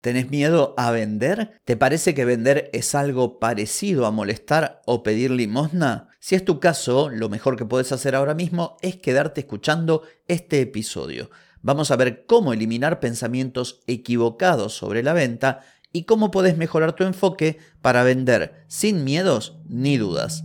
¿Tenés miedo a vender? ¿Te parece que vender es algo parecido a molestar o pedir limosna? Si es tu caso, lo mejor que puedes hacer ahora mismo es quedarte escuchando este episodio. Vamos a ver cómo eliminar pensamientos equivocados sobre la venta y cómo puedes mejorar tu enfoque para vender sin miedos ni dudas.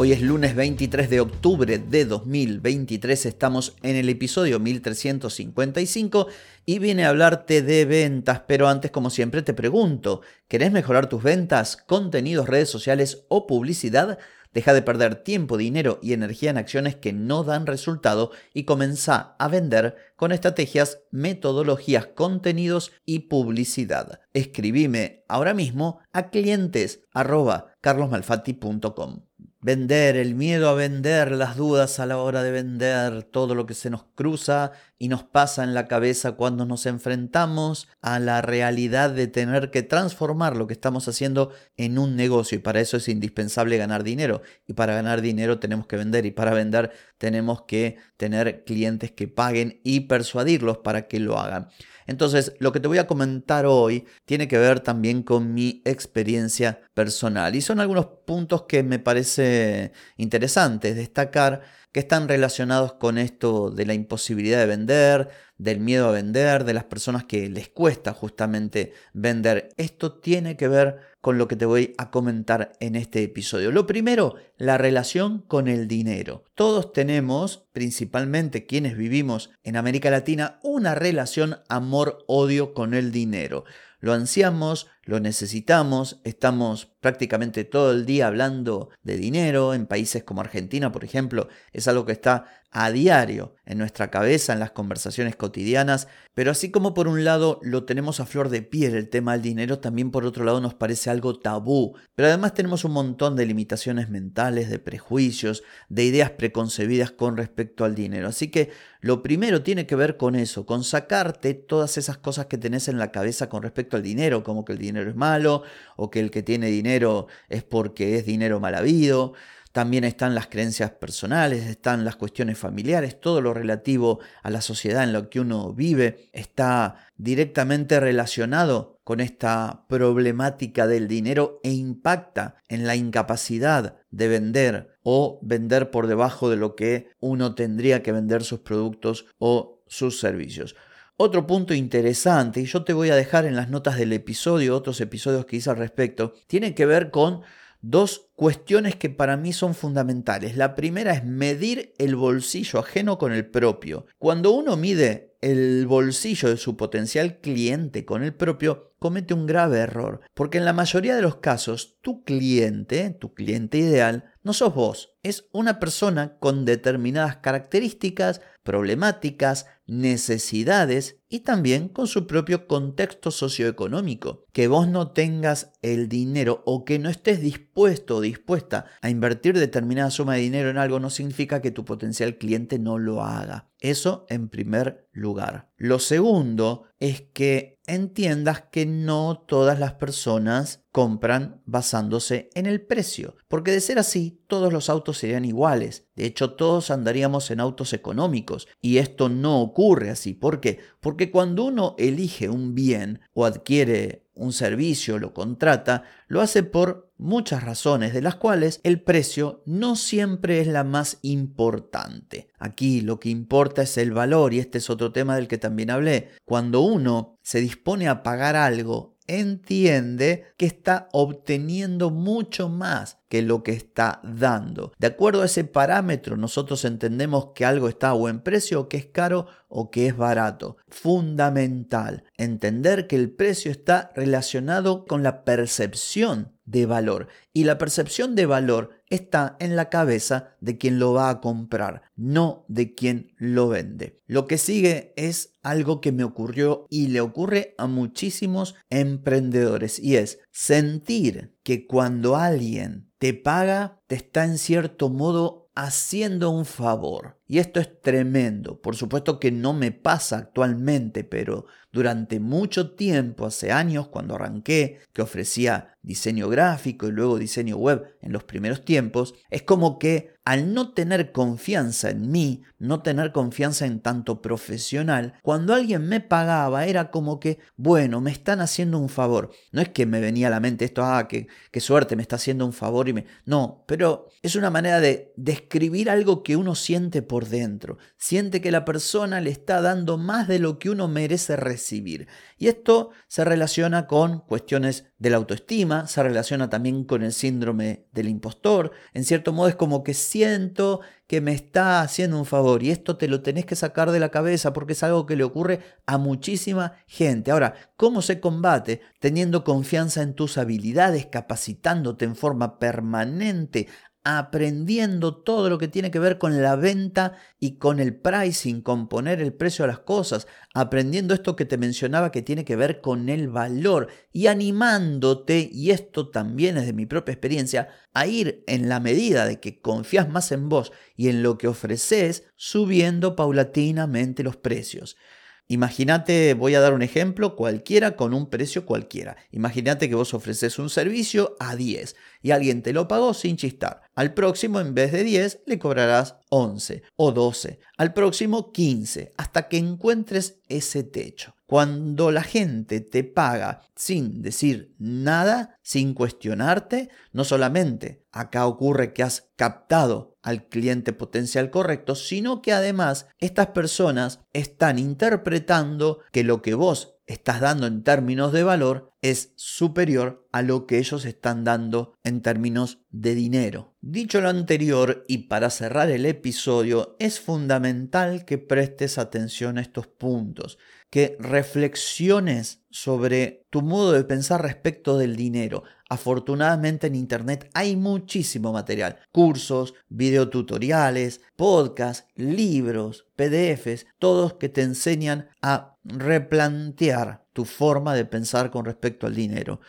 Hoy es lunes 23 de octubre de 2023, estamos en el episodio 1355 y vine a hablarte de ventas, pero antes como siempre te pregunto, ¿querés mejorar tus ventas, contenidos, redes sociales o publicidad? Deja de perder tiempo, dinero y energía en acciones que no dan resultado y comenzá a vender con estrategias, metodologías, contenidos y publicidad. Escribime ahora mismo a clientes Vender, el miedo a vender, las dudas a la hora de vender, todo lo que se nos cruza y nos pasa en la cabeza cuando nos enfrentamos a la realidad de tener que transformar lo que estamos haciendo en un negocio. Y para eso es indispensable ganar dinero. Y para ganar dinero tenemos que vender. Y para vender tenemos que tener clientes que paguen y persuadirlos para que lo hagan. Entonces, lo que te voy a comentar hoy tiene que ver también con mi experiencia personal. Y son algunos puntos que me parece interesantes destacar que están relacionados con esto de la imposibilidad de vender, del miedo a vender, de las personas que les cuesta justamente vender. Esto tiene que ver con lo que te voy a comentar en este episodio. Lo primero, la relación con el dinero. Todos tenemos, principalmente quienes vivimos en América Latina, una relación amor-odio con el dinero. Lo ansiamos, lo necesitamos, estamos prácticamente todo el día hablando de dinero, en países como Argentina, por ejemplo, es algo que está a diario en nuestra cabeza, en las conversaciones cotidianas, pero así como por un lado lo tenemos a flor de piel el tema del dinero, también por otro lado nos parece algo tabú, pero además tenemos un montón de limitaciones mentales, de prejuicios, de ideas preconcebidas con respecto al dinero. Así que lo primero tiene que ver con eso, con sacarte todas esas cosas que tenés en la cabeza con respecto al dinero, como que el dinero es malo o que el que tiene dinero es porque es dinero mal habido. También están las creencias personales, están las cuestiones familiares, todo lo relativo a la sociedad en la que uno vive está directamente relacionado con esta problemática del dinero e impacta en la incapacidad de vender o vender por debajo de lo que uno tendría que vender sus productos o sus servicios. Otro punto interesante, y yo te voy a dejar en las notas del episodio, otros episodios que hice al respecto, tiene que ver con dos cuestiones que para mí son fundamentales. La primera es medir el bolsillo ajeno con el propio. Cuando uno mide el bolsillo de su potencial cliente con el propio, comete un grave error, porque en la mayoría de los casos tu cliente, tu cliente ideal, no sos vos, es una persona con determinadas características, problemáticas, necesidades y también con su propio contexto socioeconómico. Que vos no tengas el dinero o que no estés dispuesto o dispuesta a invertir determinada suma de dinero en algo no significa que tu potencial cliente no lo haga. Eso en primer lugar. Lo segundo es que entiendas que no todas las personas compran basándose en el precio, porque de ser así, todos los autos serían iguales. De hecho, todos andaríamos en autos económicos y esto no ocurre así. ¿Por qué? Porque cuando uno elige un bien o adquiere un servicio, lo contrata, lo hace por muchas razones, de las cuales el precio no siempre es la más importante. Aquí lo que importa es el valor y este es otro tema del que también hablé. Cuando uno se dispone a pagar algo, entiende que está obteniendo mucho más que lo que está dando. De acuerdo a ese parámetro, nosotros entendemos que algo está a buen precio, o que es caro o que es barato. Fundamental entender que el precio está relacionado con la percepción de valor y la percepción de valor está en la cabeza de quien lo va a comprar, no de quien lo vende. Lo que sigue es algo que me ocurrió y le ocurre a muchísimos emprendedores y es sentir que cuando alguien te paga, te está en cierto modo haciendo un favor. Y esto es tremendo. Por supuesto que no me pasa actualmente, pero durante mucho tiempo, hace años, cuando arranqué, que ofrecía diseño gráfico y luego diseño web en los primeros tiempos, es como que al no tener confianza en mí, no tener confianza en tanto profesional, cuando alguien me pagaba era como que, bueno, me están haciendo un favor. No es que me venía a la mente esto, ah, qué, qué suerte, me está haciendo un favor y me... No, pero es una manera de describir algo que uno siente por dentro. Siente que la persona le está dando más de lo que uno merece recibir. Y esto se relaciona con cuestiones de la autoestima, se relaciona también con el síndrome del impostor. En cierto modo es como que siento que me está haciendo un favor y esto te lo tenés que sacar de la cabeza porque es algo que le ocurre a muchísima gente. Ahora, ¿cómo se combate? Teniendo confianza en tus habilidades, capacitándote en forma permanente, aprendiendo todo lo que tiene que ver con la venta y con el pricing, con poner el precio a las cosas, aprendiendo esto que te mencionaba que tiene que ver con el valor y animándote, y esto también es de mi propia experiencia, a ir en la medida de que confías más en vos y en lo que ofreces, subiendo paulatinamente los precios. Imagínate, voy a dar un ejemplo cualquiera con un precio cualquiera. Imagínate que vos ofreces un servicio a 10 y alguien te lo pagó sin chistar. Al próximo, en vez de 10, le cobrarás 11 o 12. Al próximo, 15, hasta que encuentres ese techo. Cuando la gente te paga sin decir nada, sin cuestionarte, no solamente acá ocurre que has captado al cliente potencial correcto, sino que además estas personas están interpretando que lo que vos estás dando en términos de valor es superior a lo que ellos están dando en términos de dinero. Dicho lo anterior y para cerrar el episodio, es fundamental que prestes atención a estos puntos, que reflexiones sobre tu modo de pensar respecto del dinero. Afortunadamente en Internet hay muchísimo material, cursos, videotutoriales, podcasts, libros, PDFs, todos que te enseñan a replantear tu forma de pensar con respecto al dinero.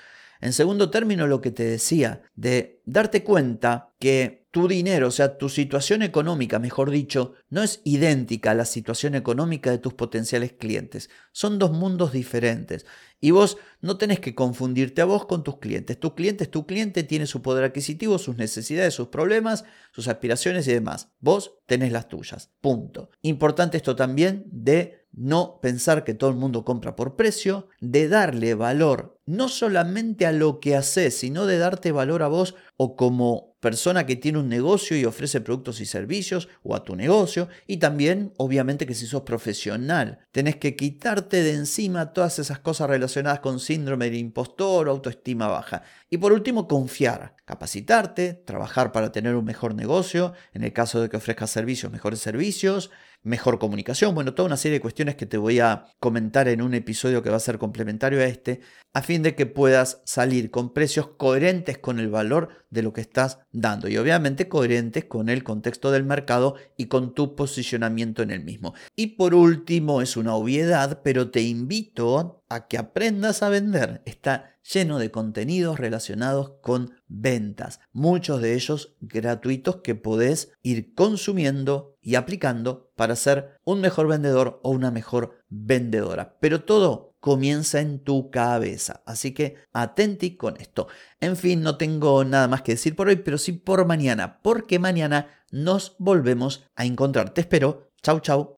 En segundo término, lo que te decía, de darte cuenta que tu dinero, o sea, tu situación económica, mejor dicho, no es idéntica a la situación económica de tus potenciales clientes. Son dos mundos diferentes. Y vos no tenés que confundirte a vos con tus clientes. Tu cliente es tu cliente, tiene su poder adquisitivo, sus necesidades, sus problemas, sus aspiraciones y demás. Vos tenés las tuyas. Punto. Importante esto también de no pensar que todo el mundo compra por precio, de darle valor no solamente a lo que haces, sino de darte valor a vos o como persona que tiene un negocio y ofrece productos y servicios o a tu negocio y también obviamente que si sos profesional. Tenés que quitarte de encima todas esas cosas relacionadas con síndrome de impostor o autoestima baja. Y por último confiar capacitarte trabajar para tener un mejor negocio en el caso de que ofrezcas servicios mejores servicios mejor comunicación, bueno, toda una serie de cuestiones que te voy a comentar en un episodio que va a ser complementario a este, a fin de que puedas salir con precios coherentes con el valor de lo que estás dando y obviamente coherentes con el contexto del mercado y con tu posicionamiento en el mismo. Y por último, es una obviedad, pero te invito a que aprendas a vender. Está lleno de contenidos relacionados con ventas, muchos de ellos gratuitos que podés ir consumiendo y aplicando para ser un mejor vendedor o una mejor vendedora. Pero todo comienza en tu cabeza. Así que atenti con esto. En fin, no tengo nada más que decir por hoy, pero sí por mañana, porque mañana nos volvemos a encontrar. Te espero. Chau, chau.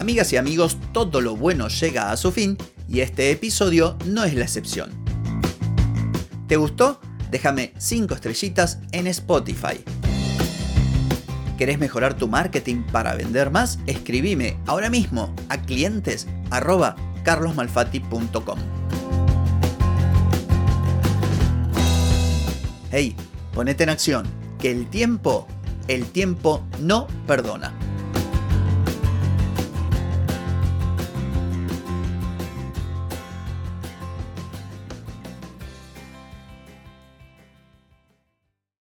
Amigas y amigos, todo lo bueno llega a su fin y este episodio no es la excepción. ¿Te gustó? Déjame 5 estrellitas en Spotify. ¿Querés mejorar tu marketing para vender más? Escribime ahora mismo a clientes. Hey, ponete en acción, que el tiempo, el tiempo no perdona.